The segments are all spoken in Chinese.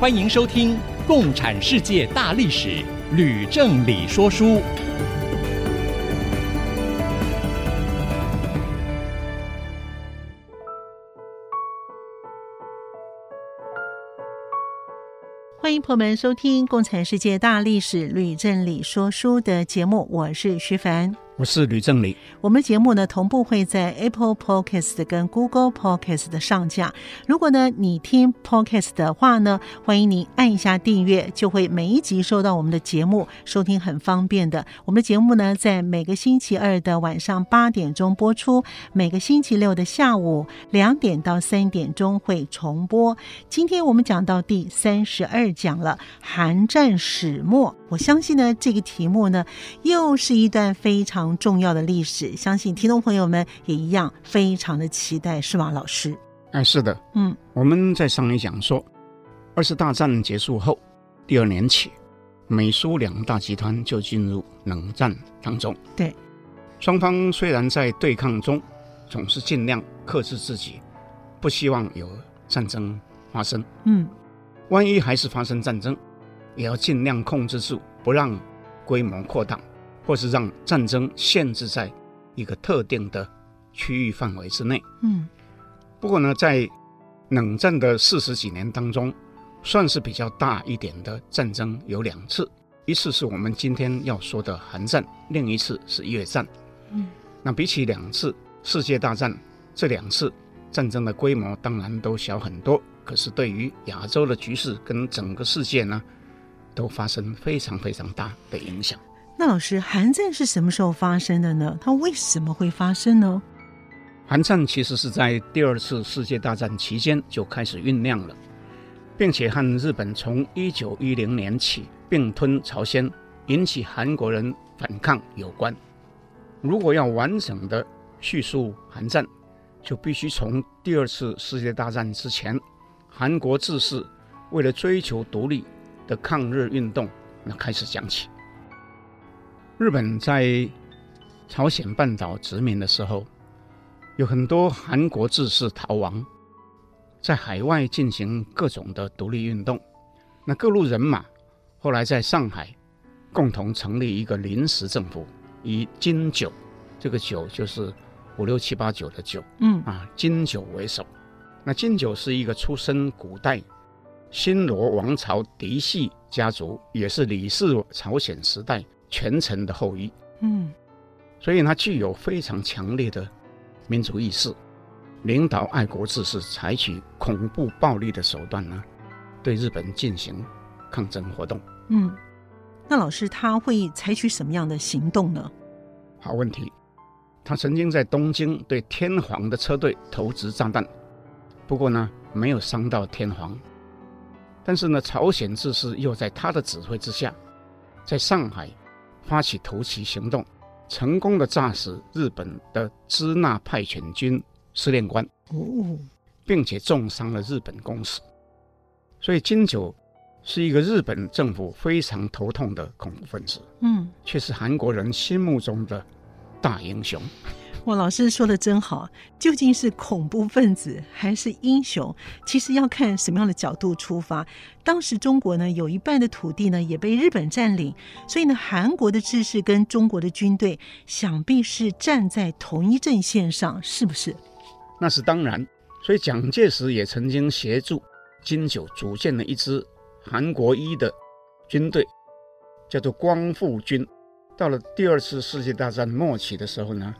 欢迎收听《共产世界大历史》，吕正理说书。欢迎朋友们收听《共产世界大历史》，吕正理说书的节目，我是徐凡。我是吕正理。我们节目呢，同步会在 Apple Podcast 跟 Google Podcast 的上架。如果呢你听 Podcast 的话呢，欢迎你按一下订阅，就会每一集收到我们的节目，收听很方便的。我们的节目呢，在每个星期二的晚上八点钟播出，每个星期六的下午两点到三点钟会重播。今天我们讲到第三十二讲了，寒战始末。我相信呢，这个题目呢，又是一段非常重要的历史，相信听众朋友们也一样非常的期待，是吗，老师？哎，是的，嗯，我们在上一讲说，二次大战结束后第二年起，美苏两大集团就进入冷战当中。对，双方虽然在对抗中总是尽量克制自己，不希望有战争发生。嗯，万一还是发生战争。也要尽量控制住，不让规模扩大，或是让战争限制在一个特定的区域范围之内。嗯，不过呢，在冷战的四十几年当中，算是比较大一点的战争有两次，一次是我们今天要说的韩战，另一次是越战。嗯，那比起两次世界大战，这两次战争的规模当然都小很多，可是对于亚洲的局势跟整个世界呢，都发生非常非常大的影响。那老师，韩战是什么时候发生的呢？它为什么会发生呢？韩战其实是在第二次世界大战期间就开始酝酿了，并且和日本从一九一零年起并吞朝鲜，引起韩国人反抗有关。如果要完整的叙述韩战，就必须从第二次世界大战之前，韩国志士为了追求独立。的抗日运动，那开始讲起。日本在朝鲜半岛殖民的时候，有很多韩国志士逃亡，在海外进行各种的独立运动。那各路人马后来在上海共同成立一个临时政府，以金九这个九就是五六七八九的九，嗯啊金九为首。那金九是一个出身古代。新罗王朝嫡系家族也是李氏朝鲜时代权臣的后裔，嗯，所以他具有非常强烈的民族意识，领导爱国志士采取恐怖暴力的手段呢，对日本进行抗争活动。嗯，那老师他会采取什么样的行动呢？好问题，他曾经在东京对天皇的车队投掷炸弹，不过呢，没有伤到天皇。但是呢，朝鲜志士又在他的指挥之下，在上海发起投袭行动，成功的炸死日本的支那派遣军司令官，并且重伤了日本公使。所以金九是一个日本政府非常头痛的恐怖分子，嗯，却是韩国人心目中的大英雄。哇，老师说的真好！究竟是恐怖分子还是英雄？其实要看什么样的角度出发。当时中国呢，有一半的土地呢也被日本占领，所以呢，韩国的志士跟中国的军队想必是站在同一阵线上，是不是？那是当然。所以蒋介石也曾经协助金九组建了一支韩国一的军队，叫做光复军。到了第二次世界大战末期的时候呢，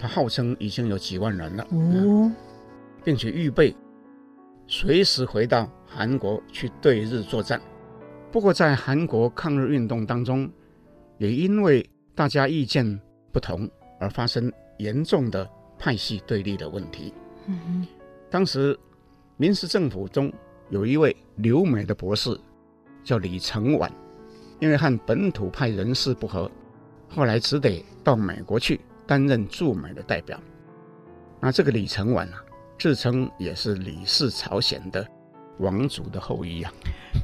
他号称已经有几万人了，哦，并且预备随时回到韩国去对日作战。不过，在韩国抗日运动当中，也因为大家意见不同而发生严重的派系对立的问题。当时临时政府中有一位留美的博士叫李承晚，因为和本土派人士不合，后来只得到美国去担任驻美的代表。那这个李承晚啊，自称也是李氏朝鲜的王族的后裔啊。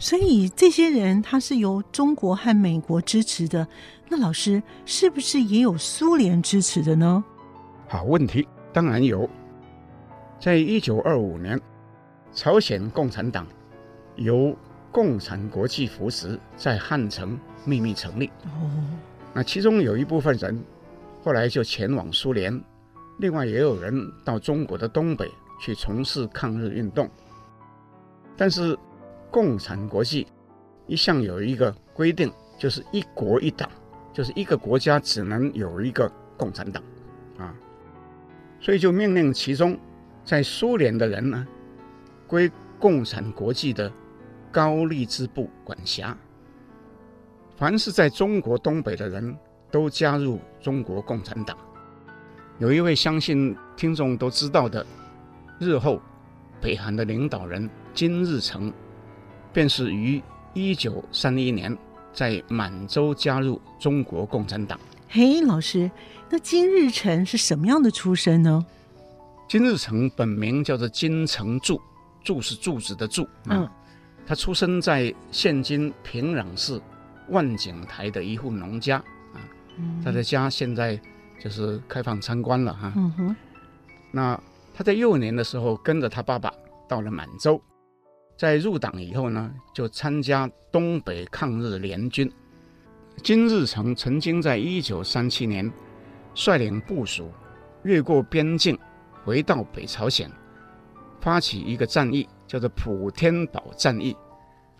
所以这些人他是由中国和美国支持的，那老师是不是也有苏联支持的呢？好问题，当然有。在一九二五年，朝鲜共产党由共产国际扶持，在汉城秘密成立。哦，那其中有一部分人后来就前往苏联，另外也有人到中国的东北去从事抗日运动。但是，共产国际一向有一个规定，就是一国一党，就是一个国家只能有一个共产党啊，所以就命令其中。在苏联的人呢，归共产国际的高丽支部管辖。凡是在中国东北的人都加入中国共产党。有一位相信听众都知道的，日后北韩的领导人金日成，便是于一九三一年在满洲加入中国共产党。嘿，老师，那金日成是什么样的出身呢？金日成本名叫做金成柱，柱是柱子的柱。嗯，他出生在现今平壤市万景台的一户农家啊。他的家现在就是开放参观了哈。嗯哼。那他在幼年的时候跟着他爸爸到了满洲，在入党以后呢，就参加东北抗日联军。金日成曾经在一九三七年率领部属越过边境。回到北朝鲜，发起一个战役，叫做普天堡战役。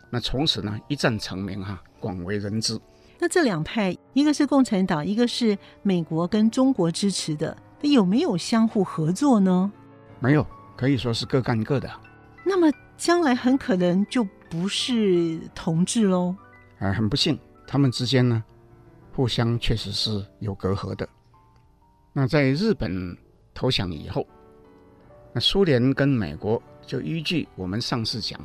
那从此呢，一战成名哈，广为人知。那这两派，一个是共产党，一个是美国跟中国支持的，那有没有相互合作呢？没有，可以说是各干各的。那么将来很可能就不是同志喽？啊，很不幸，他们之间呢，互相确实是有隔阂的。那在日本投降以后。那苏联跟美国就依据我们上次讲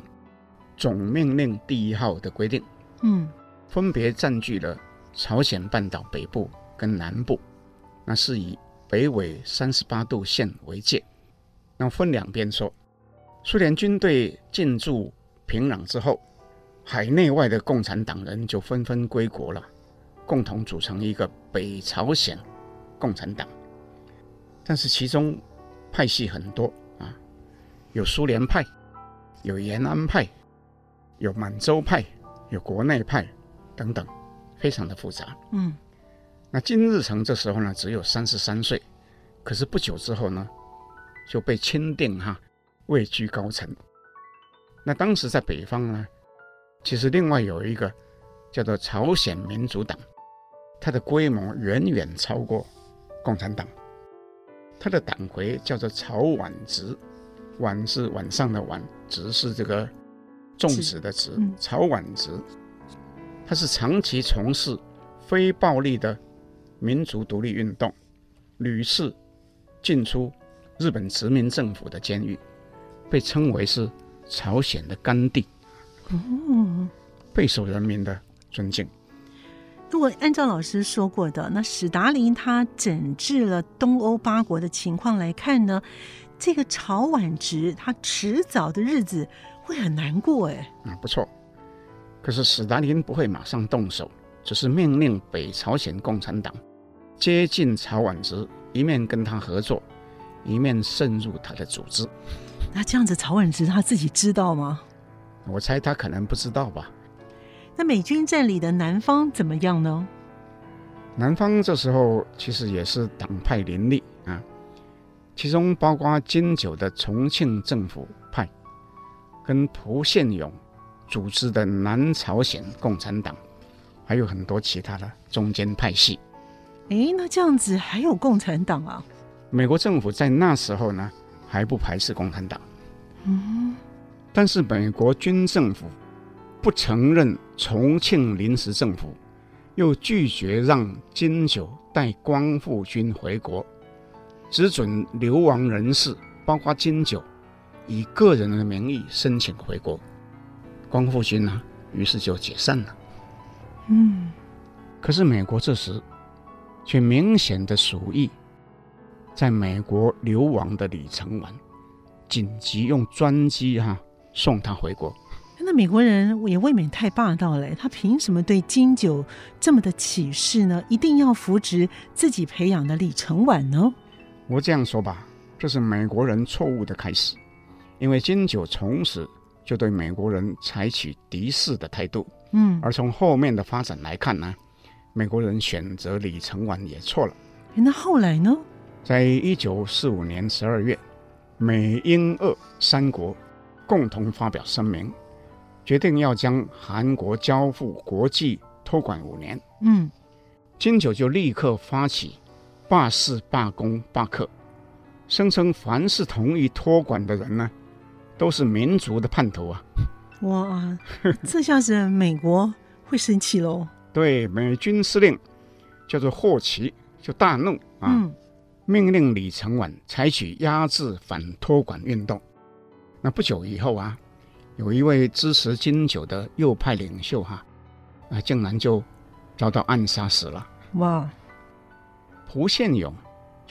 总命令第一号的规定，嗯，分别占据了朝鲜半岛北部跟南部，那是以北纬三十八度线为界。那分两边说，苏联军队进驻平壤之后，海内外的共产党人就纷纷归国了，共同组成一个北朝鲜共产党。但是其中派系很多啊。有苏联派，有延安派，有满洲派，有国内派，等等，非常的复杂。嗯，那金日成这时候呢，只有三十三岁，可是不久之后呢，就被钦定哈，位居高层。那当时在北方呢，其实另外有一个叫做朝鲜民主党，它的规模远远超过共产党，它的党魁叫做曹婉植。晚是晚上的晚，直是这个种植的植。曹婉植，他是长期从事非暴力的民族独立运动，屡次进出日本殖民政府的监狱，被称为是朝鲜的甘地，哦，备受人民的尊敬。如果按照老师说过的，那史达林他整治了东欧八国的情况来看呢？这个朝婉植，他迟早的日子会很难过哎。嗯，不错。可是史达林不会马上动手，只是命令北朝鲜共产党接近曹婉植，一面跟他合作，一面渗入他的组织。那这样子，曹婉植他自己知道吗？我猜他可能不知道吧。那美军占领的南方怎么样呢？南方这时候其实也是党派林立啊。其中包括金九的重庆政府派，跟蒲宪勇组织的南朝鲜共产党，还有很多其他的中间派系。诶，那这样子还有共产党啊？美国政府在那时候呢，还不排斥共产党。嗯，但是美国军政府不承认重庆临时政府，又拒绝让金九带光复军回国。只准流亡人士，包括金九，以个人的名义申请回国。光复军呢，于是就解散了。嗯，可是美国这时却明显的鼠疫在美国流亡的李承晚，紧急用专机哈、啊、送他回国。那美国人也未免太霸道了，他凭什么对金九这么的歧视呢？一定要扶植自己培养的李承晚呢？我这样说吧，这是美国人错误的开始，因为金九从此就对美国人采取敌视的态度。嗯，而从后面的发展来看呢，美国人选择李承晚也错了。那后来呢？在一九四五年十二月，美英俄三国共同发表声明。决定要将韩国交付国际托管五年。嗯，金九就立刻发起罢市、罢工、罢课，声称凡是同意托管的人呢，都是民族的叛徒啊！哇，这下子美国会生气喽？对，美军司令叫做霍奇就大怒啊，嗯、命令李承晚采取压制反托管运动。那不久以后啊。有一位支持金九的右派领袖哈，啊，竟然就遭到暗杀死了。哇！朴宪勇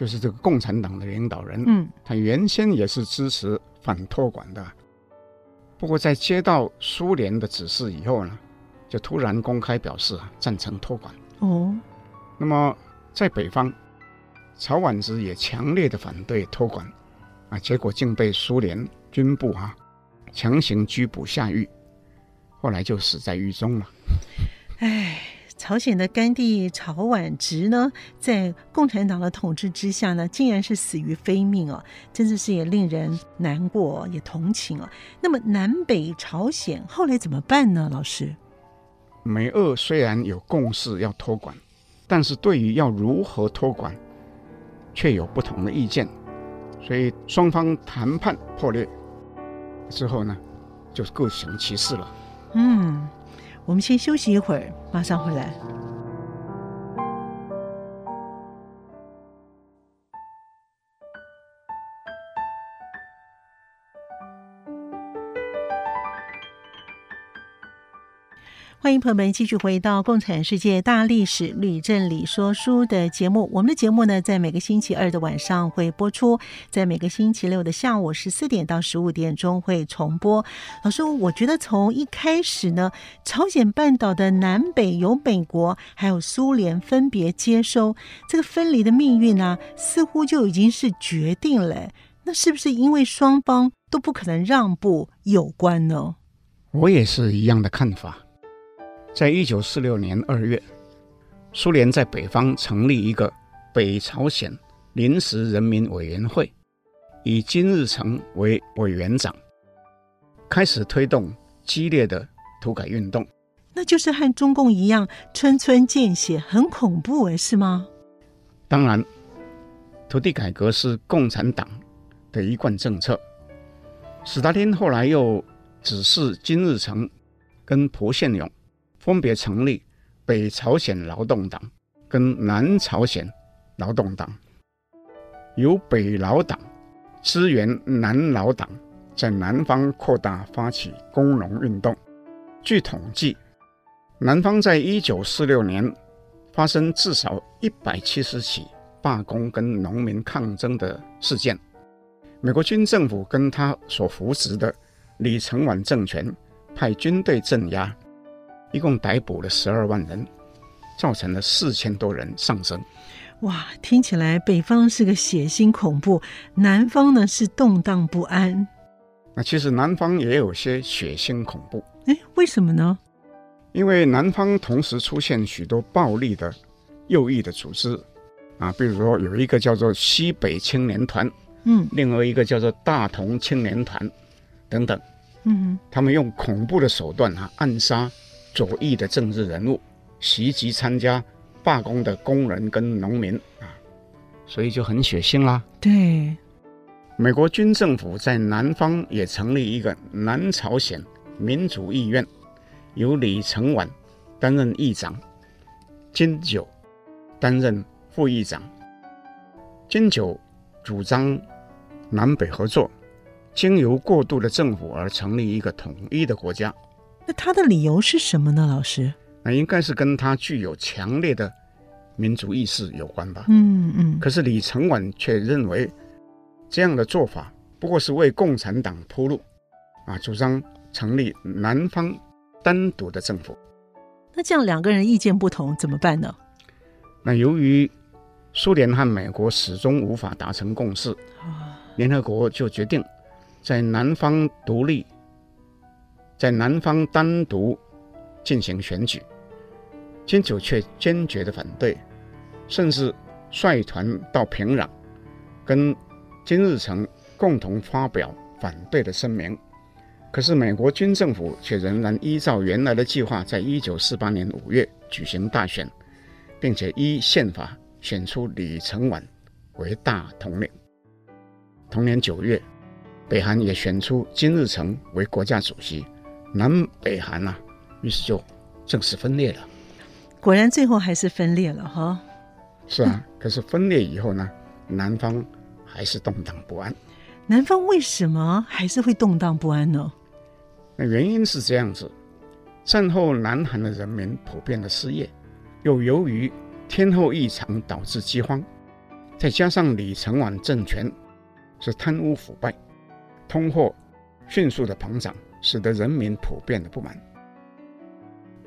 就是这个共产党的领导人，嗯，他原先也是支持反托管的，不过在接到苏联的指示以后呢，就突然公开表示啊赞成托管。哦，那么在北方，曹婉之也强烈的反对托管，啊，结果竟被苏联军部、啊。强行拘捕下狱，后来就死在狱中了。哎，朝鲜的甘地朝婉直呢，在共产党的统治之下呢，竟然是死于非命哦，真的是也令人难过，也同情啊。那么南北朝鲜后来怎么办呢？老师，美俄虽然有共识要托管，但是对于要如何托管，却有不同的意见，所以双方谈判破裂。之后呢，就各行其事了。嗯，我们先休息一会儿，马上回来。欢迎朋友们继续回到《共产世界大历史吕正理说书》的节目。我们的节目呢，在每个星期二的晚上会播出，在每个星期六的下午十四点到十五点钟会重播。老师，我觉得从一开始呢，朝鲜半岛的南北由美国还有苏联分别接收，这个分离的命运啊，似乎就已经是决定了。那是不是因为双方都不可能让步有关呢？我也是一样的看法。在一九四六年二月，苏联在北方成立一个北朝鲜临时人民委员会，以金日成为委员长，开始推动激烈的土改运动。那就是和中共一样，村村见血，很恐怖诶，是吗？当然，土地改革是共产党的一贯政策。斯大林后来又指示金日成跟朴宪勇。分别成立北朝鲜劳动党跟南朝鲜劳动党，由北劳党支援南劳党，在南方扩大发起工农运动。据统计，南方在一九四六年发生至少一百七十起罢工跟农民抗争的事件。美国军政府跟他所扶植的李承晚政权派军队镇压。一共逮捕了十二万人，造成了四千多人丧生。哇，听起来北方是个血腥恐怖，南方呢是动荡不安。那其实南方也有些血腥恐怖。哎，为什么呢？因为南方同时出现许多暴力的右翼的组织啊，比如说有一个叫做西北青年团，嗯，另外一个叫做大同青年团等等，嗯，他们用恐怖的手段啊暗杀。左翼的政治人物袭击参加罢工的工人跟农民啊，所以就很血腥啦。对，美国军政府在南方也成立一个南朝鲜民主议院，由李承晚担任议长，金九担任副议长。金九主张南北合作，经由过渡的政府而成立一个统一的国家。那他的理由是什么呢？老师？那应该是跟他具有强烈的民族意识有关吧。嗯嗯。可是李承晚却认为这样的做法不过是为共产党铺路，啊，主张成立南方单独的政府。那这样两个人意见不同怎么办呢？那由于苏联和美国始终无法达成共识，联合国就决定在南方独立，在南方单独进行选举。金九却坚决的反对，甚至率团到平壤，跟金日成共同发表反对的声明。可是美国军政府却仍然依照原来的计划，在一九四八年五月举行大选，并且依宪法选出李承晚为大统领。同年九月，北韩也选出金日成为国家主席，南北韩啊，于是就正式分裂了。果然，最后还是分裂了哈。是啊，可是分裂以后呢，南方还是动荡不安。南方为什么还是会动荡不安呢？那原因是这样子：战后南韩的人民普遍的失业，又由于天候异常导致饥荒，再加上李承晚政权是贪污腐败，通货迅速的膨胀，使得人民普遍的不满。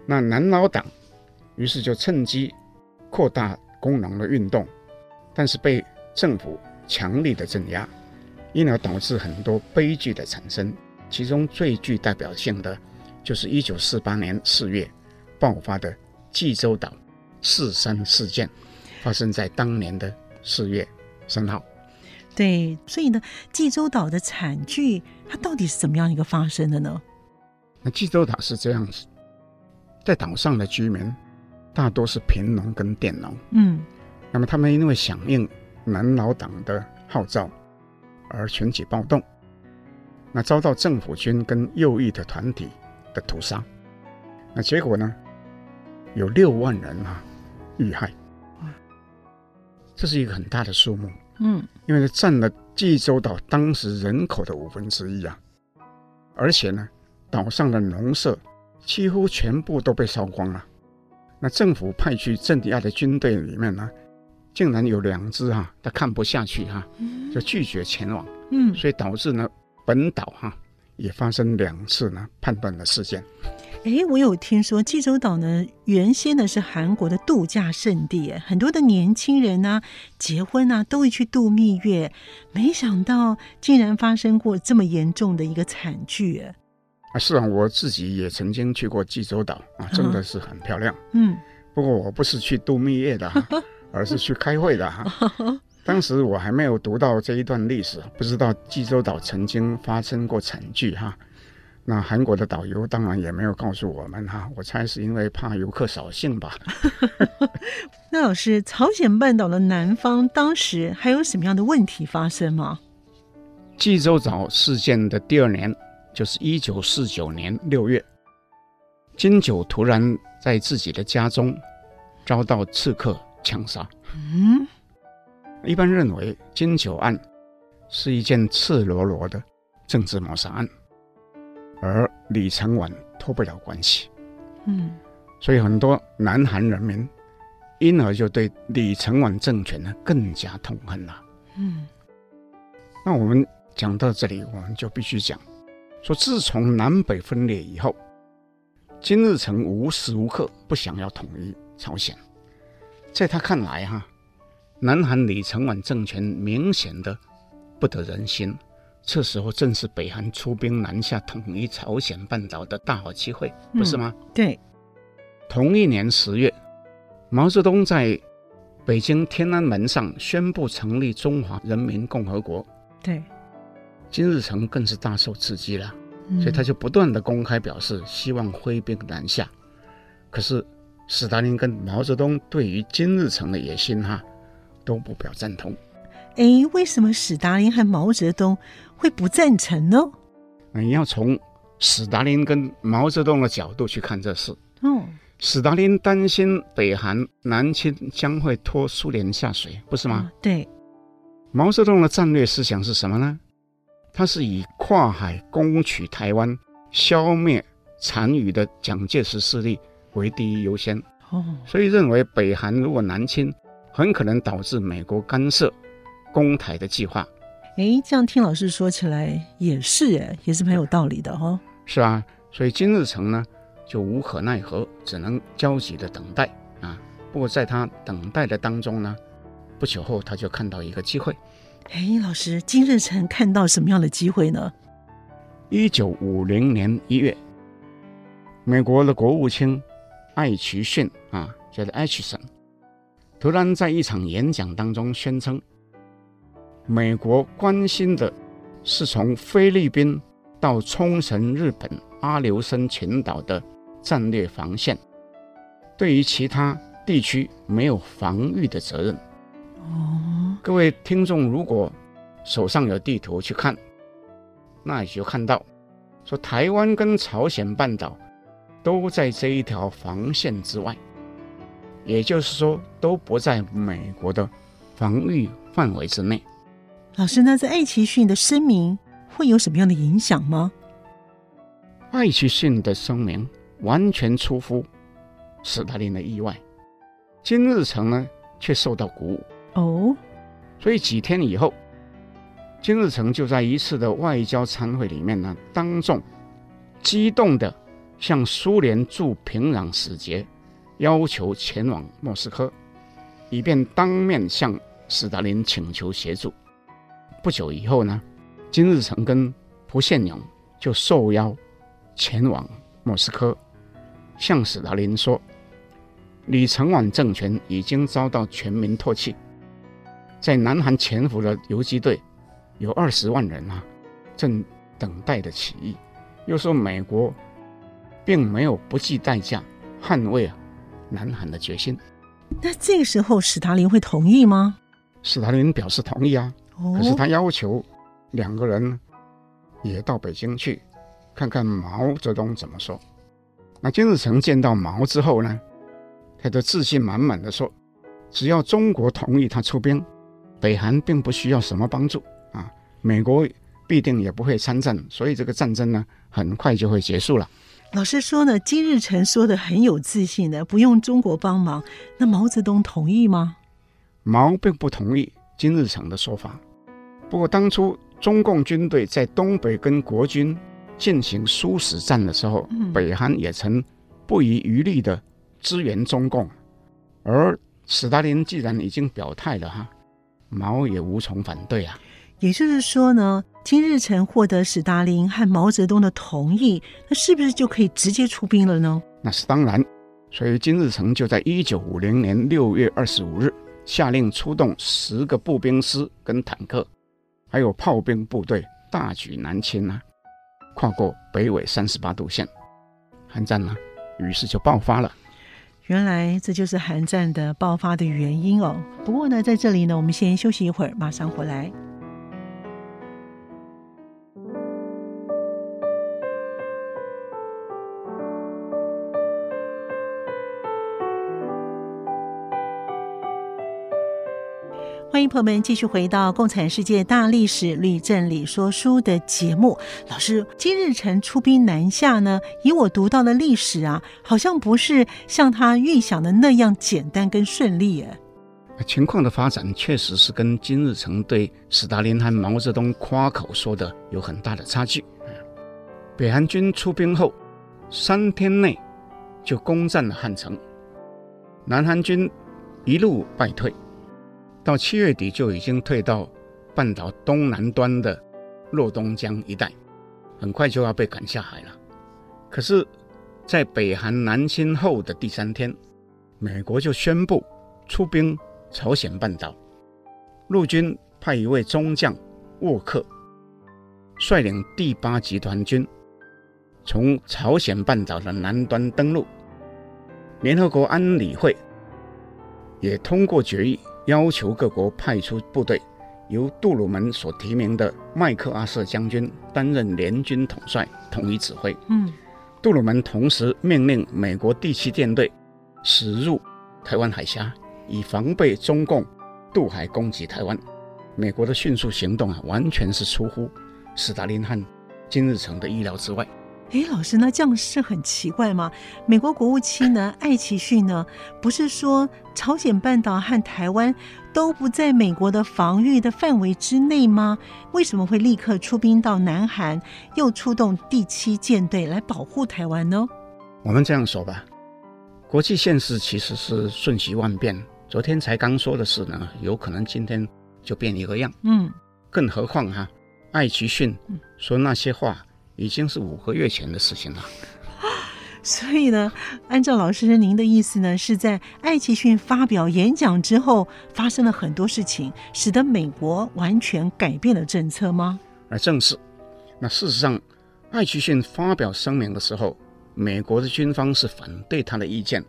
那南老党。于是就趁机扩大工农的运动，但是被政府强力的镇压，因而导致很多悲剧的产生。其中最具代表性的，就是一九四八年四月爆发的济州岛四三事件，发生在当年的四月三号。对，所以呢，济州岛的惨剧，它到底是怎么样一个发生的呢？那济州岛是这样子，在岛上的居民。大多是贫农跟佃农，嗯，那么他们因为响应南老党的号召而群起暴动，那遭到政府军跟右翼的团体的屠杀，那结果呢，有六万人啊遇害，这是一个很大的数目，嗯，因为占了济州岛当时人口的五分之一啊，而且呢，岛上的农舍几乎全部都被烧光了。那政府派去镇压的军队里面呢，竟然有两支哈、啊，他看不下去哈、啊，就拒绝前往。嗯，所以导致呢，本岛哈、啊、也发生两次呢叛乱的事件。哎，我有听说济州岛呢，原先呢是韩国的度假胜地，很多的年轻人呢、啊、结婚啊都会去度蜜月，没想到竟然发生过这么严重的一个惨剧。啊，是啊，我自己也曾经去过济州岛啊，真的是很漂亮。嗯，不过我不是去度蜜月的，而是去开会的哈。当时我还没有读到这一段历史，不知道济州岛曾经发生过惨剧哈。那韩国的导游当然也没有告诉我们哈，我猜是因为怕游客扫兴吧。那老师，朝鲜半岛的南方当时还有什么样的问题发生吗？济州岛事件的第二年。就是一九四九年六月，金九突然在自己的家中遭到刺客枪杀。嗯，一般认为金九案是一件赤裸裸的政治谋杀案，而李承晚脱不了关系。嗯，所以很多南韩人民因而就对李承晚政权呢更加痛恨了。嗯，那我们讲到这里，我们就必须讲。说，自从南北分裂以后，金日成无时无刻不想要统一朝鲜。在他看来，哈，南韩李承晚政权明显的不得人心。这时候正是北韩出兵南下统一朝鲜半岛的大好机会，不是吗？嗯、对。同一年十月，毛泽东在北京天安门上宣布成立中华人民共和国。对。金日成更是大受刺激了，所以他就不断的公开表示希望挥兵南下。可是斯大林跟毛泽东对于金日成的野心哈都不表赞同。哎，为什么史达林和毛泽东会不赞成呢？你要从史达林跟毛泽东的角度去看这事。哦，史达林担心北韩南侵将会拖苏联下水，不是吗？哦，对。毛泽东的战略思想是什么呢？他是以跨海攻取台湾，消灭残余的蒋介石势力为第一优先。哦，所以认为北韩如果南侵，很可能导致美国干涉攻台的计划。哎，这样听老师说起来也是，哎，也是很有道理的哈、哦。是啊，所以金日成呢就无可奈何，只能焦急的等待啊。不过在他等待的当中呢，不久后他就看到一个机会。哎，老师，金日成看到什么样的机会呢？一九五零年一月，美国的国务卿艾奇逊啊，叫做艾奇森，突然在一场演讲当中宣称，美国关心的是从菲律宾到冲绳、日本阿留申群岛的战略防线，对于其他地区没有防御的责任。哦，各位听众，如果手上有地图去看，那也就看到，说台湾跟朝鲜半岛都在这一条防线之外，也就是说都不在美国的防御范围之内。老师，那在爱奇逊的声明会有什么样的影响吗？爱奇逊的声明完全出乎斯大林的意外，金日成呢却受到鼓舞。哦，所以几天以后，金日成就在一次的外交参会里面呢，当众激动的向苏联驻平壤使节要求前往莫斯科，以便当面向斯大林请求协助。不久以后呢，金日成跟蒲宪勇就受邀前往莫斯科，向史达林说，李承晚政权已经遭到全民唾弃。在南韩潜伏的游击队有二十万人啊，正等待着起义。又说美国并没有不计代价捍卫啊南韩的决心。那这个时候，史达林会同意吗？史达林表示同意啊，哦、可是他要求两个人也到北京去看看毛泽东怎么说。那金日成见到毛之后呢，他就自信满满的说：“只要中国同意他出兵。”北韩并不需要什么帮助啊，美国必定也不会参战，所以这个战争呢，很快就会结束了。老师说呢，金日成说的很有自信的，不用中国帮忙，那毛泽东同意吗？毛并不同意金日成的说法。不过当初中共军队在东北跟国军进行殊死战的时候，嗯、北韩也曾不遗余力的支援中共，而史达林既然已经表态了哈。毛也无从反对啊，也就是说呢，金日成获得史达林和毛泽东的同意，那是不是就可以直接出兵了呢？那是当然，所以金日成就在一九五零年六月二十五日下令出动十个步兵师跟坦克，还有炮兵部队，大举南侵啊，跨过北纬三十八度线，韩战呢，于是就爆发了。原来这就是韩战的爆发的原因哦。不过呢，在这里呢，我们先休息一会儿，马上回来。欢迎朋友们继续回到《共产世界大历史吕正理说书》的节目。老师，金日成出兵南下呢？以我读到的历史啊，好像不是像他预想的那样简单跟顺利耶。情况的发展确实是跟金日成对斯大林和毛泽东夸口说的有很大的差距。北韩军出兵后，三天内就攻占了汉城，南韩军一路败退。到七月底就已经退到半岛东南端的洛东江一带，很快就要被赶下海了。可是，在北韩南侵后的第三天，美国就宣布出兵朝鲜半岛，陆军派一位中将沃克率领第八集团军从朝鲜半岛的南端登陆。联合国安理会也通过决议。要求各国派出部队，由杜鲁门所提名的麦克阿瑟将军担任联军统帅，统一指挥。嗯，杜鲁门同时命令美国第七舰队驶入台湾海峡，以防备中共渡海攻击台湾。美国的迅速行动啊，完全是出乎斯大林和金日成的意料之外。哎，老师，那这样是很奇怪吗？美国国务卿呢，艾奇逊呢，不是说朝鲜半岛和台湾都不在美国的防御的范围之内吗？为什么会立刻出兵到南韩，又出动第七舰队来保护台湾呢？我们这样说吧，国际现实其实是瞬息万变。昨天才刚说的事呢，有可能今天就变一个样。嗯，更何况哈，艾奇逊说那些话。已经是五个月前的事情了，所以呢，按照老师您的意思呢，是在艾奇逊发表演讲之后，发生了很多事情，使得美国完全改变了政策吗？而正是。那事实上，艾奇逊发表声明的时候，美国的军方是反对他的意见，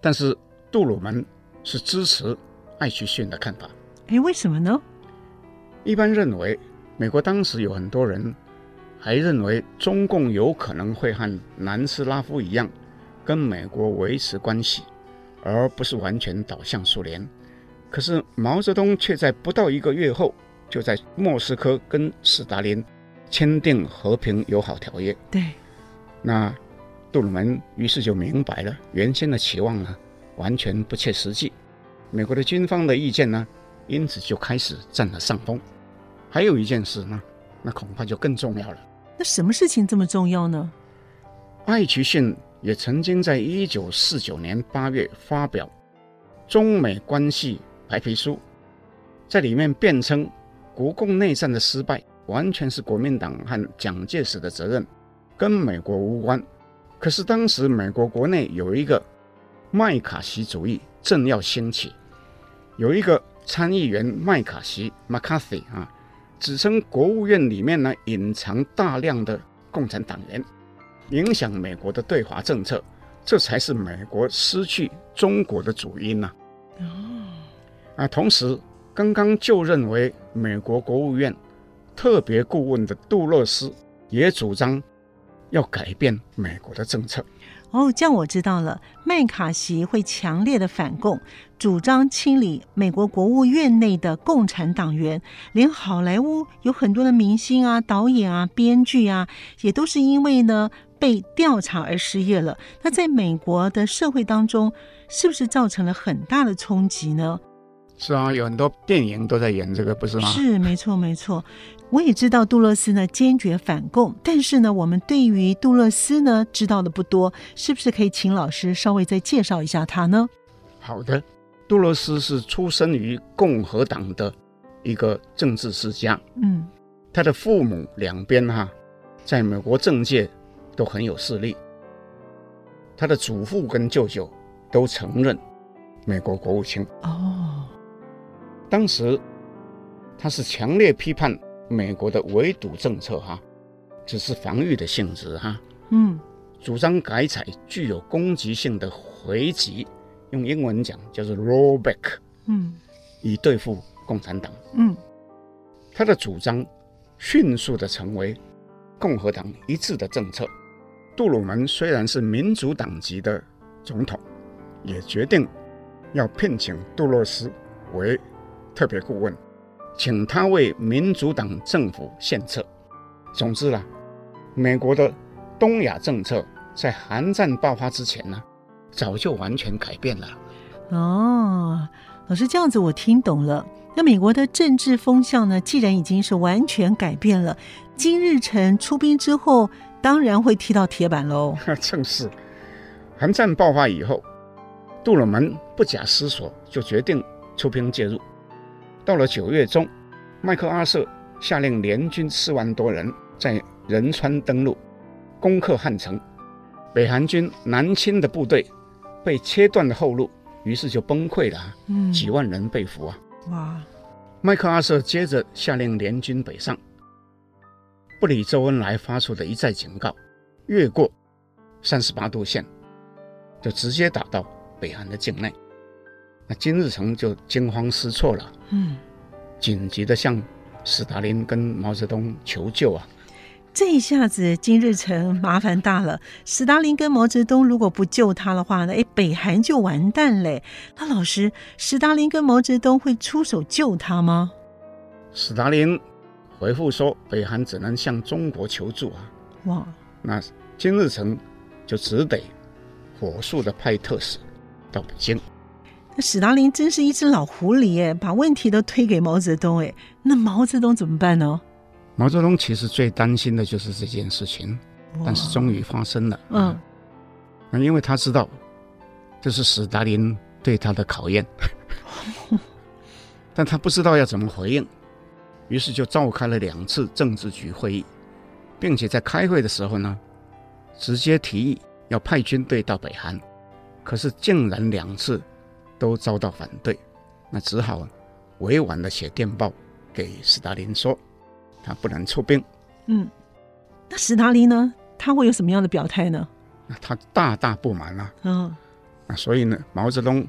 但是杜鲁门是支持艾奇逊的看法。哎，为什么呢？一般认为，美国当时有很多人。还认为中共有可能会和南斯拉夫一样，跟美国维持关系，而不是完全倒向苏联。可是毛泽东却在不到一个月后，就在莫斯科跟斯大林签订和平友好条约。对，那杜鲁门于是就明白了，原先的期望呢，完全不切实际。美国的军方的意见呢，因此就开始占了上风。还有一件事呢，那恐怕就更重要了。那什么事情这么重要呢？艾奇逊也曾经在一九四九年八月发表中美关系白皮书，在里面辩称国共内战的失败完全是国民党和蒋介石的责任，跟美国无关。可是当时美国国内有一个麦卡锡主义正要兴起，有一个参议员麦卡锡 （McCarthy） 啊。指称国务院里面呢隐藏大量的共产党员，影响美国的对华政策，这才是美国失去中国的主因呐。哦，啊，同时刚刚就任为美国国务院特别顾问的杜勒斯也主张要改变美国的政策。哦，这样我知道了。麦卡锡会强烈的反共，主张清理美国国务院内的共产党员，连好莱坞有很多的明星啊、导演啊、编剧啊，也都是因为呢被调查而失业了。那在美国的社会当中，是不是造成了很大的冲击呢？是啊，有很多电影都在演这个，不是吗？是，没错，没错。我也知道杜勒斯呢坚决反共，但是呢，我们对于杜勒斯呢知道的不多，是不是可以请老师稍微再介绍一下他呢？好的，杜勒斯是出生于共和党的一个政治世家，嗯，他的父母两边哈，在美国政界都很有势力，他的祖父跟舅舅都承认美国国务卿。哦，当时他是强烈批判。美国的围堵政策哈，只是防御的性质哈，嗯，主张改采具有攻击性的回击，用英文讲叫做 rollback，嗯，以对付共产党，嗯，他的主张迅速的成为共和党一致的政策。杜鲁门虽然是民主党籍的总统，也决定要聘请杜洛斯为特别顾问。请他为民主党政府献策。总之啦，美国的东亚政策在韩战爆发之前呢，早就完全改变了。哦，老师这样子我听懂了。那美国的政治风向呢，既然已经是完全改变了，金日成出兵之后，当然会踢到铁板喽。正是，韩战爆发以后，杜鲁门不假思索就决定出兵介入。到了九月中，麦克阿瑟下令联军四万多人在仁川登陆，攻克汉城。北韩军南侵的部队被切断了后路，于是就崩溃了。嗯，几万人被俘啊！哇！麦克阿瑟接着下令联军北上，不理周恩来发出的一再警告，越过三十八度线，就直接打到北韩的境内。那金日成就惊慌失措了。嗯，紧急的向斯大林跟毛泽东求救啊！这一下子金日成麻烦大了。斯大林跟毛泽东如果不救他的话呢，哎，北韩就完蛋嘞。那老师，斯大林跟毛泽东会出手救他吗？斯大林回复说，北韩只能向中国求助啊。哇！那金日成就只得火速的派特使到北京。那史达林真是一只老狐狸哎，把问题都推给毛泽东哎，那毛泽东怎么办呢？毛泽东其实最担心的就是这件事情，但是终于发生了。嗯，那因为他知道这是史达林对他的考验，但他不知道要怎么回应，于是就召开了两次政治局会议，并且在开会的时候呢，直接提议要派军队到北韩，可是竟然两次都遭到反对，那只好委婉的写电报给斯大林说。他不能出兵，嗯，那斯大林呢？他会有什么样的表态呢？那他大大不满啊，嗯，那所以呢，毛泽东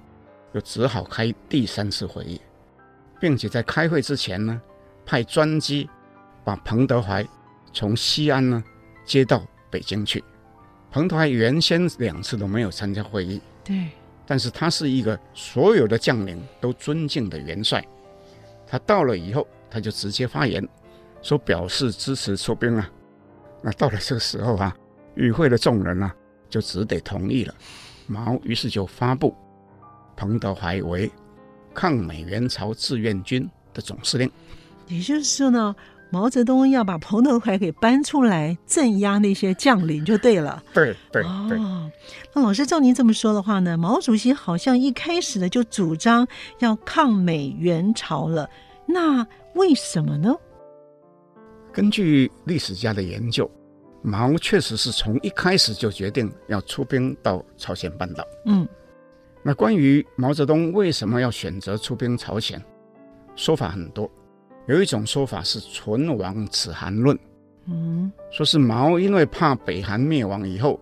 就只好开第三次会议，并且在开会之前呢，派专机把彭德怀从西安呢接到北京去。彭德怀原先两次都没有参加会议，对，但是他是一个所有的将领都尊敬的元帅，他到了以后，他就直接发言。说表示支持出兵啊，那到了这个时候啊，与会的众人啊就只得同意了。毛于是就发布彭德怀为抗美援朝志愿军的总司令。也就是说呢，毛泽东要把彭德怀给搬出来镇压那些将领就对了。对对对。哦，那老师照您这么说的话呢，毛主席好像一开始呢就主张要抗美援朝了。那为什么呢？根据历史家的研究，毛确实是从一开始就决定要出兵到朝鲜半岛。嗯，那关于毛泽东为什么要选择出兵朝鲜，说法很多。有一种说法是“唇亡齿寒论”，嗯，说是毛因为怕北韩灭亡以后，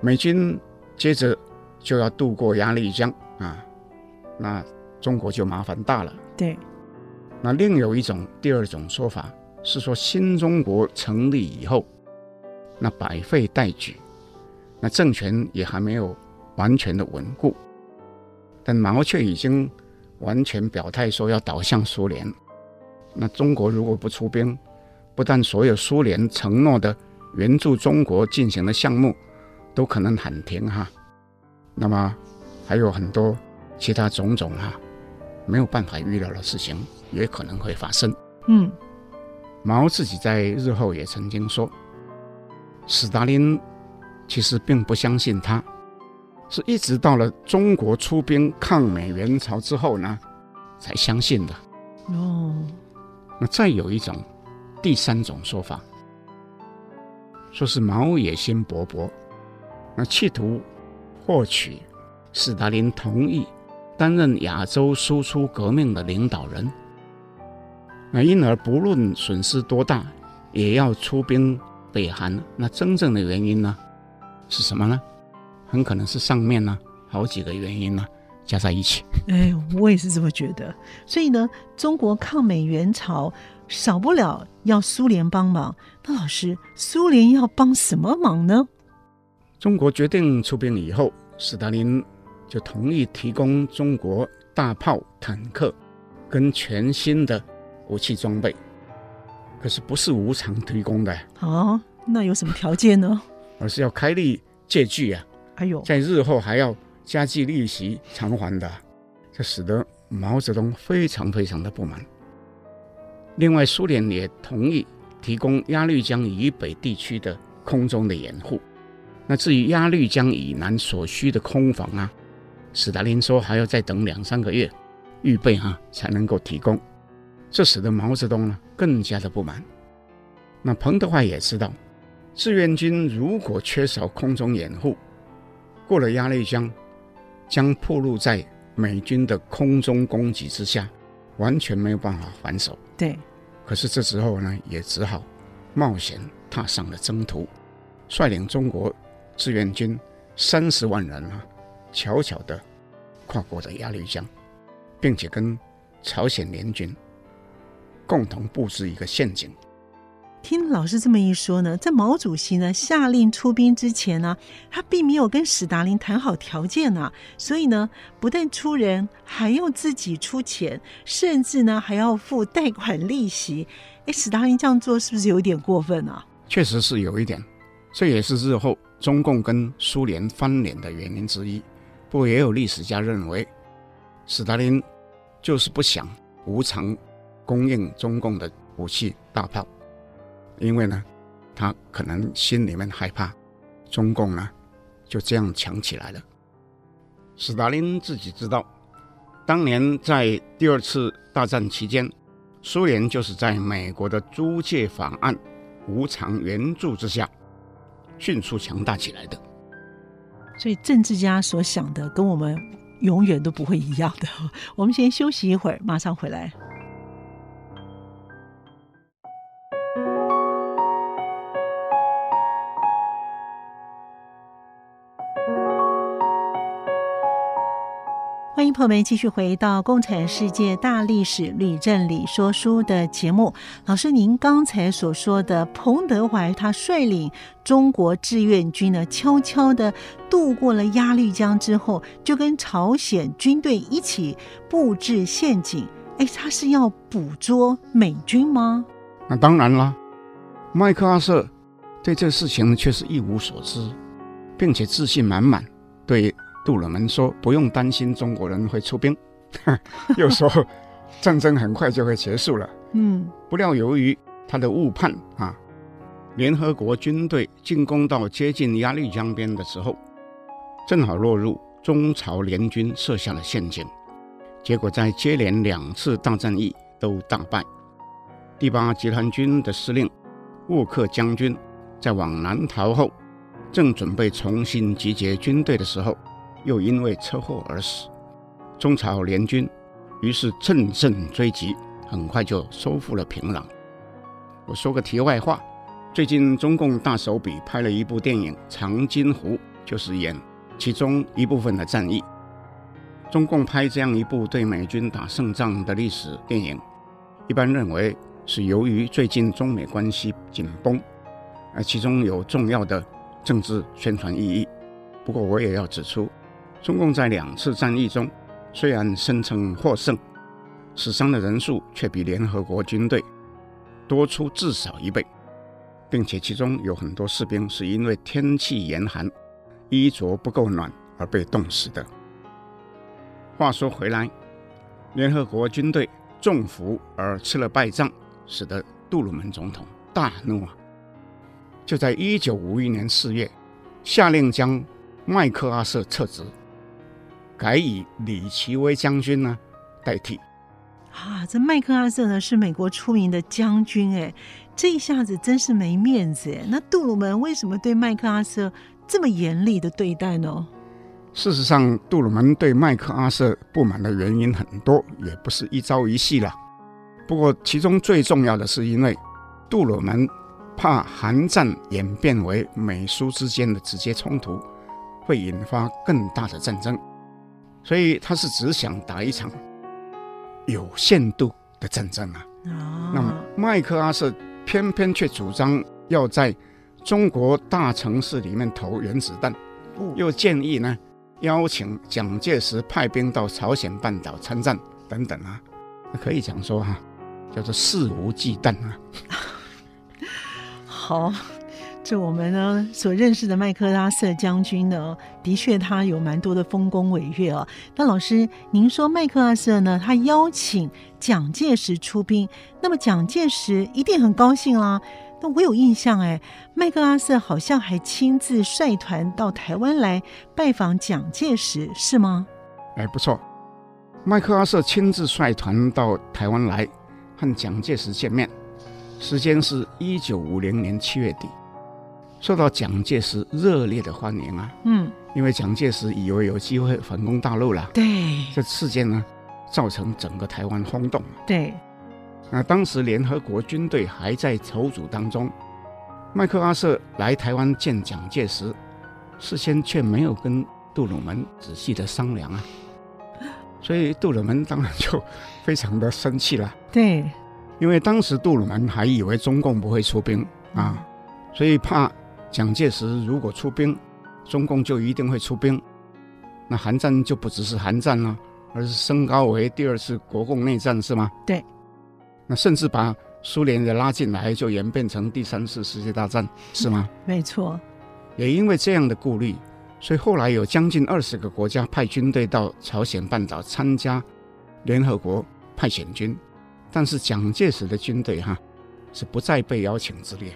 美军接着就要渡过鸭绿江啊，那中国就麻烦大了。对。那另有一种第二种说法。是说新中国成立以后，那百废待举，那政权也还没有完全的稳固，但毛却已经完全表态说要倒向苏联。那中国如果不出兵，不但所有苏联承诺的援助中国进行的项目都可能喊停哈，那么还有很多其他种种哈没有办法预料的事情也可能会发生。嗯。毛自己在日后也曾经说，斯大林其实并不相信他，是一直到了中国出兵抗美援朝之后呢，才相信的。哦，那再有一种第三种说法，说是毛野心勃勃，那企图获取斯大林同意担任亚洲输出革命的领导人。那因而不论损失多大，也要出兵北韩。那真正的原因呢，是什么呢？很可能是上面呢好几个原因呢加在一起。哎，我也是这么觉得。所以呢，中国抗美援朝少不了要苏联帮忙。那老师，苏联要帮什么忙呢？中国决定出兵以后，斯大林就同意提供中国大炮、坦克跟全新的。武器装备，可是不是无偿提供的哦？那有什么条件呢？而是要开立借据啊！哎呦，在日后还要加计利息偿还的，这使得毛泽东非常非常的不满。另外，苏联也同意提供鸭绿江以北地区的空中的掩护。那至于鸭绿江以南所需的空防啊，史达林说还要再等两三个月预备哈、才能够提供。这使得毛泽东呢更加的不满。那彭德怀也知道，志愿军如果缺少空中掩护，过了鸭绿江，将暴露在美军的空中攻击之下，完全没有办法还手。对。可是这时候呢，也只好冒险踏上了征途，率领中国志愿军三十万人啊，悄悄地跨过了鸭绿江，并且跟朝鲜联军。共同布置一个陷阱。听老师这么一说呢，在毛主席呢下令出兵之前呢，他并没有跟史达林谈好条件呢，所以呢，不但出人，还要自己出钱，甚至呢还要付贷款利息。哎，史达林这样做是不是有点过分啊？确实是有一点。这也是日后中共跟苏联翻脸的原因之一。不过，也有历史家认为，斯大林就是不想无偿供应中共的武器大炮，因为呢，他可能心里面害怕中共呢就这样强起来了。斯大林自己知道，当年在第二次大战期间，苏联就是在美国的租借法案、无偿援助之下，迅速强大起来的。所以政治家所想的跟我们永远都不会一样的。我们先休息一会儿，马上回来。朋友们继续回到《共产世界大历史吕振理说书》的节目。老师，您刚才所说的彭德怀他率领中国志愿军呢，悄悄地渡过了鸭绿江之后，就跟朝鲜军队一起布置陷阱。哎，他是要捕捉美军吗？那当然了。麦克阿瑟对这事情却是一无所知，并且自信满满，对。杜鲁门说：“不用担心中国人会出兵。”又说：“战争很快就会结束了。”嗯，不料由于他的误判啊，联合国军队进攻到接近鸭绿江边的时候，正好落入中朝联军设下的陷阱，结果在接连两次大战役都大败。第八集团军的司令沃克将军在往南逃后，正准备重新集结军队的时候。又因为车祸而死，中朝联军于是乘胜追击，很快就收复了平壤。我说个题外话，最近中共大手笔拍了一部电影《长津湖》，就是演其中一部分的战役。中共拍这样一部对美军打胜仗的历史电影，一般认为是由于最近中美关系紧绷，而其中有重要的政治宣传意义。不过我也要指出。中共在两次战役中，虽然声称获胜，死伤的人数却比联合国军队多出至少一倍，并且其中有很多士兵是因为天气严寒，衣着不够暖而被冻死的。话说回来，联合国军队中伏而吃了败仗，使得杜鲁门总统大怒啊！就在一九五一年四月，下令将麦克阿瑟撤职。改以李奇微将军呢代替啊！这麦克阿瑟呢是美国出名的将军哎，这一下子真是没面子哎。那杜鲁门为什么对麦克阿瑟这么严厉的对待呢？事实上，杜鲁门对麦克阿瑟不满的原因很多，也不是一朝一夕了。不过，其中最重要的是因为杜鲁门怕韩战演变为美苏之间的直接冲突，会引发更大的战争。所以他是只想打一场有限度的战争啊。哦、那么麦克阿瑟偏偏却主张要在中国大城市里面投原子弹，哦、又建议呢邀请蒋介石派兵到朝鲜半岛参战等等啊，可以讲说哈、啊，叫做肆无忌惮啊。好。这我们呢所认识的麦克阿瑟将军呢，的确他有蛮多的丰功伟业哦。那老师，您说麦克阿瑟呢，他邀请蒋介石出兵，那么蒋介石一定很高兴啦。那我有印象哎，麦克阿瑟好像还亲自率团到台湾来拜访蒋介石，是吗？哎，不错，麦克阿瑟亲自率团到台湾来和蒋介石见面，时间是一九五零年七月底。受到蒋介石热烈的欢迎啊，嗯，因为蒋介石以为有机会反攻大陆了，对，这事件呢，造成整个台湾轰动，对。那当时联合国军队还在筹组当中，麦克阿瑟来台湾见蒋介石，事先却没有跟杜鲁门仔细的商量啊，所以杜鲁门当然就非常的生气了，对，因为当时杜鲁门还以为中共不会出兵啊，所以怕。蒋介石如果出兵，中共就一定会出兵，那韩战就不只是韩战了，而是升高为第二次国共内战，是吗？对。那甚至把苏联也拉进来，就演变成第三次世界大战，是吗？没错。也因为这样的顾虑，所以后来有将近二十个国家派军队到朝鲜半岛参加联合国派遣军，但是蒋介石的军队哈是不再被邀请之列。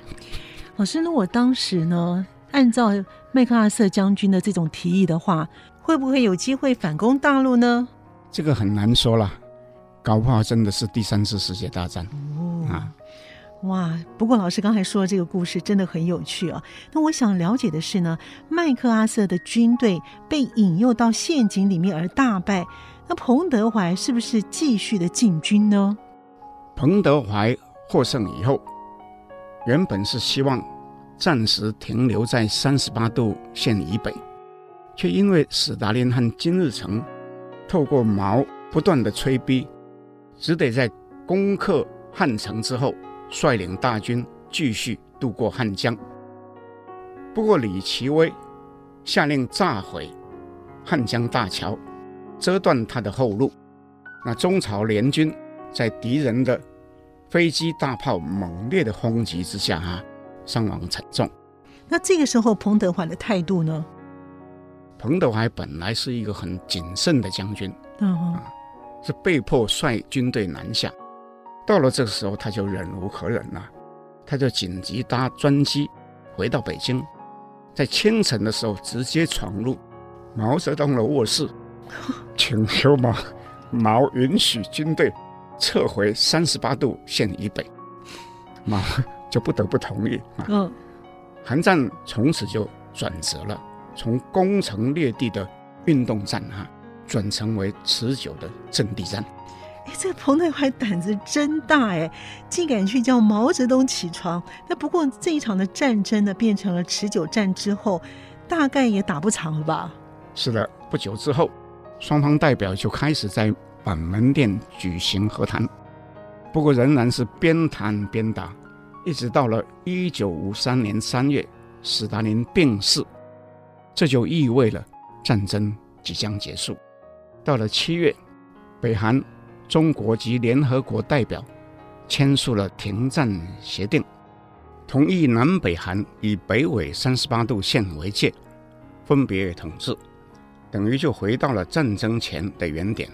老师，如果当时呢，按照麦克阿瑟将军的这种提议的话，会不会有机会反攻大陆呢？这个很难说了，搞不好真的是第三次世界大战。哦、啊，哇！不过老师刚才说的这个故事真的很有趣啊。那我想了解的是呢，麦克阿瑟的军队被引诱到陷阱里面而大败，那彭德怀是不是继续的进军呢？彭德怀获胜以后。原本是希望暂时停留在三十八度线以北，却因为史达林和金日成透过毛不断的催逼，只得在攻克汉城之后，率领大军继续渡过汉江。不过李奇微下令炸毁汉江大桥，遮断他的后路。那中朝联军在敌人的飞机、大炮猛烈的轰击之下，哈，伤亡惨重。那这个时候，彭德怀的态度呢？彭德怀本来是一个很谨慎的将军，嗯哼，啊，是被迫率军队南下。到了这个时候，他就忍无可忍了，他就紧急搭专机回到北京，在清晨的时候直接闯入毛泽东的卧室，请求毛毛允许军队。撤回三十八度线以北，毛就不得不同意啊。嗯，韩战从此就转折了，从攻城略地的运动战啊，转成为持久的阵地战。哎，这个彭德怀胆子真大哎，竟敢去叫毛泽东起床。那不过这一场的战争呢，变成了持久战之后，大概也打不长了吧？是的，不久之后，双方代表就开始在。板门店举行和谈，不过仍然是边谈边打，一直到了一九五三年三月，史达林病逝，这就意味了战争即将结束。到了七月，北韩、中国及联合国代表签署了停战协定，同意南北韩以北纬三十八度线为界，分别统治，等于就回到了战争前的原点。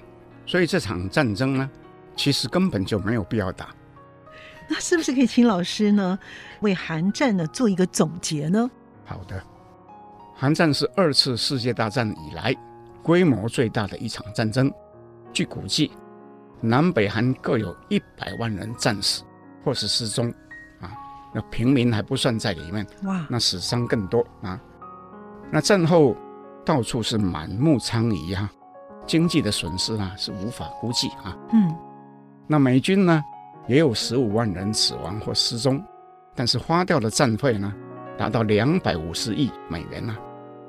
所以这场战争呢，其实根本就没有必要打。那是不是可以请老师呢，为韩战呢做一个总结呢？好的，韩战是二次世界大战以来规模最大的一场战争。据估计，南北韩各有一百万人战死或是失踪，啊，那平民还不算在里面。哇，那死伤更多啊。那战后到处是满目疮痍啊。经济的损失啊是无法估计啊。嗯，那美军呢也有十五万人死亡或失踪，但是花掉的战费呢达到两百五十亿美元啊，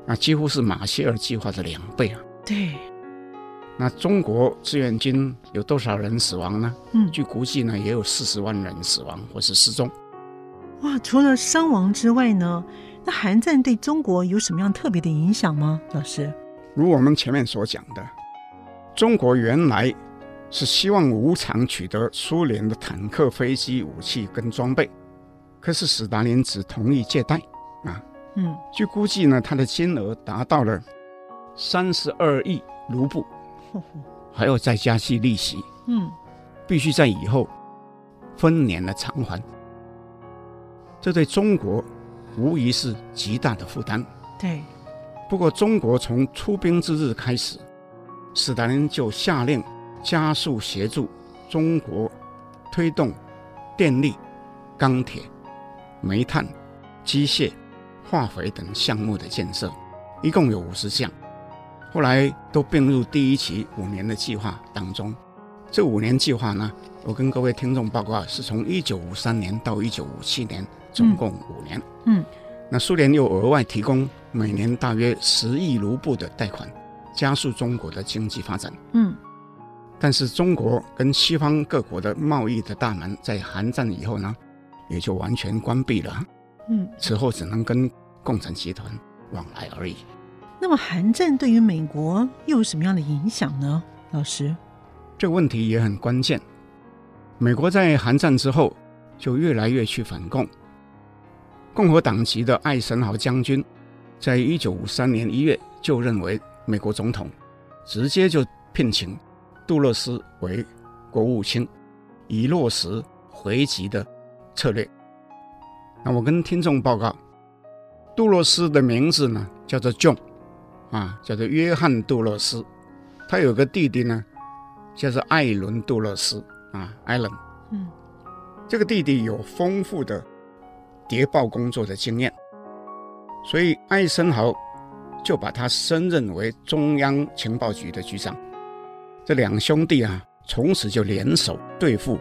那几乎是马歇尔计划的两倍啊。对。那中国志愿军有多少人死亡呢？嗯，据估计呢也有四十万人死亡或是失踪。哇，除了伤亡之外呢，那韩战对中国有什么样特别的影响吗？老师？如我们前面所讲的。中国原来是希望无偿取得苏联的坦克、飞机、武器跟装备，可是斯大林只同意借贷啊。嗯，据估计呢，他的金额达到了三十二亿卢布，还要再加计利息。嗯，必须在以后分年来偿还。这对中国无疑是极大的负担。对，不过中国从出兵之日开始。斯大林就下令加速协助中国推动电力、钢铁、煤炭、机械、化肥等项目的建设，一共有五十项，后来都并入第一期五年的计划当中。这五年计划呢，我跟各位听众报告，是从一九五三年到一九五七年，总共五年。嗯，那苏联又额外提供每年大约十亿卢布的贷款。加速中国的经济发展。嗯，但是中国跟西方各国的贸易的大门在韩战以后呢，也就完全关闭了。嗯，此后只能跟共产集团往来而已。那么韩战对于美国又有什么样的影响呢？老师，这个问题也很关键。美国在韩战之后就越来越去反共。共和党籍的艾森豪将军，在一九五三年一月就任为美国总统，直接就聘请杜勒斯为国务卿，以落实回击的策略。那我跟听众报告，杜勒斯的名字呢叫做 John，啊，叫做约翰杜勒斯，他有个弟弟呢叫做艾伦杜勒斯，啊，艾伦，嗯，这个弟弟有丰富的谍报工作的经验，所以艾森豪就把他升任为中央情报局的局长。这两兄弟啊，从此就联手对付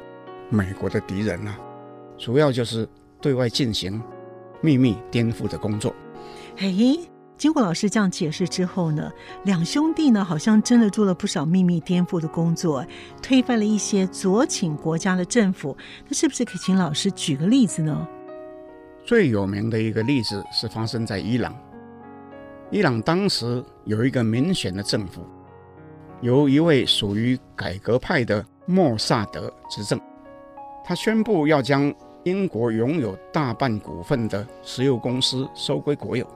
美国的敌人啊，主要就是对外进行秘密颠覆的工作。嘿，经过老师这样解释之后呢，两兄弟呢好像真的做了不少秘密颠覆的工作，推翻了一些左倾国家的政府。那是不是可以请老师举个例子呢？最有名的一个例子是发生在伊朗。伊朗当时有一个民选的政府。由一位属于改革派的莫萨德执政，他宣布要将英国拥有大半股份的石油公司收归国有。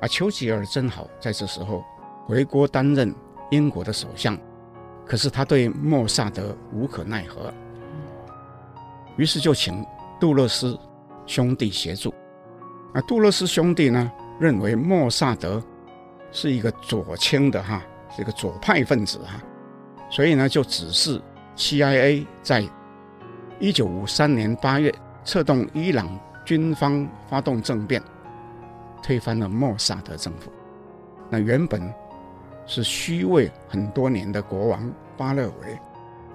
而丘吉尔正好在这时候回国担任英国的首相，可是他对莫萨德无可奈何，于是就请杜勒斯兄弟协助。而杜勒斯兄弟呢，认为莫萨德是一个左倾的哈。这个左派分子哈，所以呢，就指示 CIA 在一九五三年八月策动伊朗军方发动政变，推翻了莫萨德政府。那原本是虚位很多年的国王巴勒维，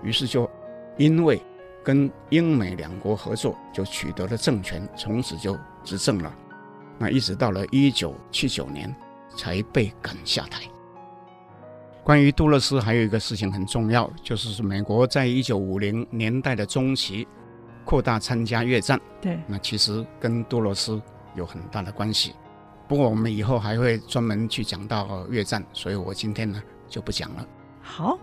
于是就因为跟英美两国合作，就取得了政权，从此就执政了。那一直到了一九七九年才被赶下台。关于杜勒斯，还有一个事情很重要，就是美国在一九五零年代的中期扩大参加越战。对，那其实跟杜勒斯有很大的关系。不过我们以后还会专门去讲到越战，所以我今天呢就不讲了。好。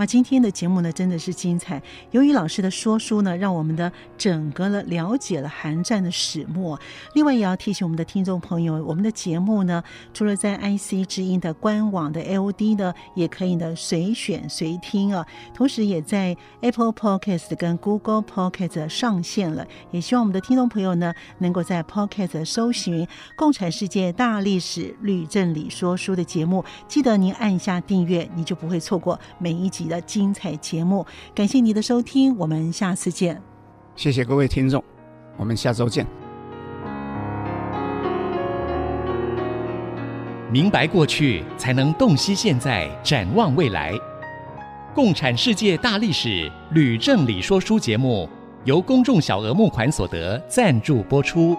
哇，今天的节目呢真的是精彩。由于老师的说书呢，让我们的整个了了解了韩战的始末。另外也要提醒我们的听众朋友，我们的节目呢，除了在 IC 之音的官网的 AOD 呢，也可以呢随选随听啊。同时也在 Apple Podcast 跟 Google Podcast 上线了。也希望我们的听众朋友呢，能够在 Podcast 搜寻《共产世界大历史吕正理说书》的节目，记得您按下订阅，你就不会错过每一集的精彩节目，感谢你的收听，我们下次见。谢谢各位听众，我们下周见。明白过去，才能洞悉现在，展望未来。共产世界大历史吕正理说书节目，由公众小额募款所得赞助播出。